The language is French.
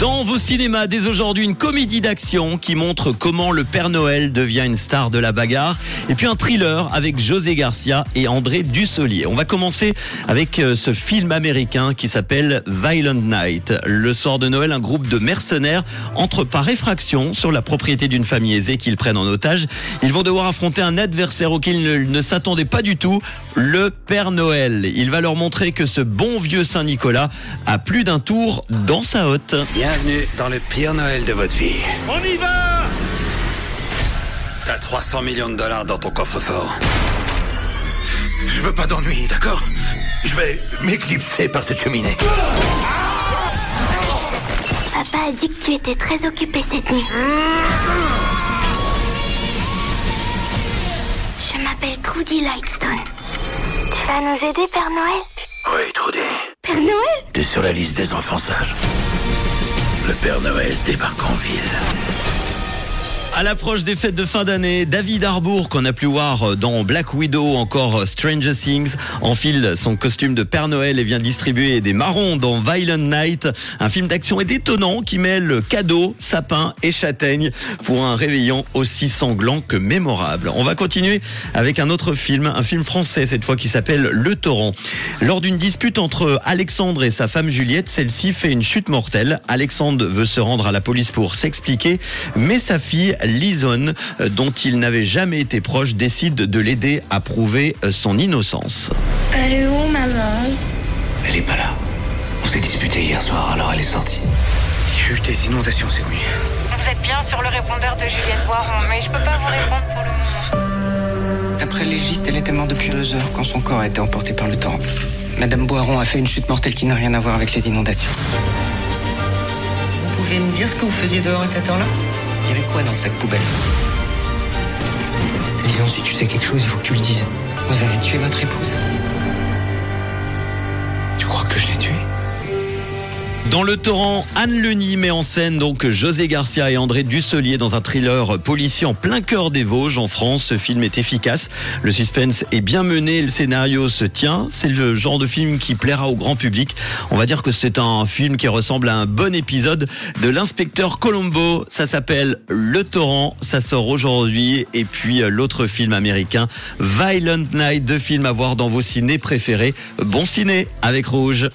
Dans vos cinémas, dès aujourd'hui, une comédie d'action qui montre comment le Père Noël devient une star de la bagarre. Et puis un thriller avec José Garcia et André Dussolier. On va commencer avec euh, ce film américain qui s'appelle Violent Night. Le soir de Noël, un groupe de mercenaires entre par effraction sur la propriété d'une famille aisée qu'ils prennent en otage. Ils vont devoir affronter un adversaire auquel ils ne, ne s'attendaient pas du tout, le Père Noël. Il va leur montrer que ce bon vieux Saint-Nicolas a plus d'un tour dans sa hotte. Bienvenue dans le pire Noël de votre vie. On y va T'as 300 millions de dollars dans ton coffre-fort. Je veux pas d'ennui, d'accord? Je vais m'éclipser par cette cheminée. Papa a dit que tu étais très occupé cette nuit. Je m'appelle Trudy Lightstone. Tu vas nous aider, Père Noël? Oui, Trudy. Père Noël? T'es sur la liste des enfants sages. Le Père Noël débarque en ville. À l'approche des fêtes de fin d'année, David Harbour, qu'on a pu voir dans Black Widow, encore Stranger Things, enfile son costume de Père Noël et vient distribuer des marrons dans Violent Night, un film d'action et détonnant qui mêle cadeaux, sapins et châtaignes pour un réveillon aussi sanglant que mémorable. On va continuer avec un autre film, un film français cette fois qui s'appelle Le Torrent. Lors d'une dispute entre Alexandre et sa femme Juliette, celle-ci fait une chute mortelle. Alexandre veut se rendre à la police pour s'expliquer, mais sa fille Lisonne, euh, dont il n'avait jamais été proche, décide de l'aider à prouver euh, son innocence. Elle est où, maman? Elle est pas là. On s'est disputé hier soir, alors elle est sortie. Il y a eu des inondations cette nuit. Vous êtes bien sur le répondeur de Juliette Boiron, mais je peux pas vous répondre pour le moment. D'après le légiste, elle était morte depuis deux heures quand son corps a été emporté par le torrent. Madame Boiron a fait une chute mortelle qui n'a rien à voir avec les inondations. Vous pouvez me dire ce que vous faisiez dehors à cette heure-là? Il y avait quoi dans le sac poubelle Disons, si tu sais quelque chose, il faut que tu le dises. Vous avez tué votre épouse? Dans le torrent, Anne Leni met en scène donc José Garcia et André Dusselier dans un thriller policier en plein cœur des Vosges en France. Ce film est efficace, le suspense est bien mené, le scénario se tient. C'est le genre de film qui plaira au grand public. On va dire que c'est un film qui ressemble à un bon épisode de l'inspecteur Colombo. Ça s'appelle Le Torrent, ça sort aujourd'hui. Et puis euh, l'autre film américain, Violent Night, deux films à voir dans vos ciné préférés. Bon ciné avec Rouge.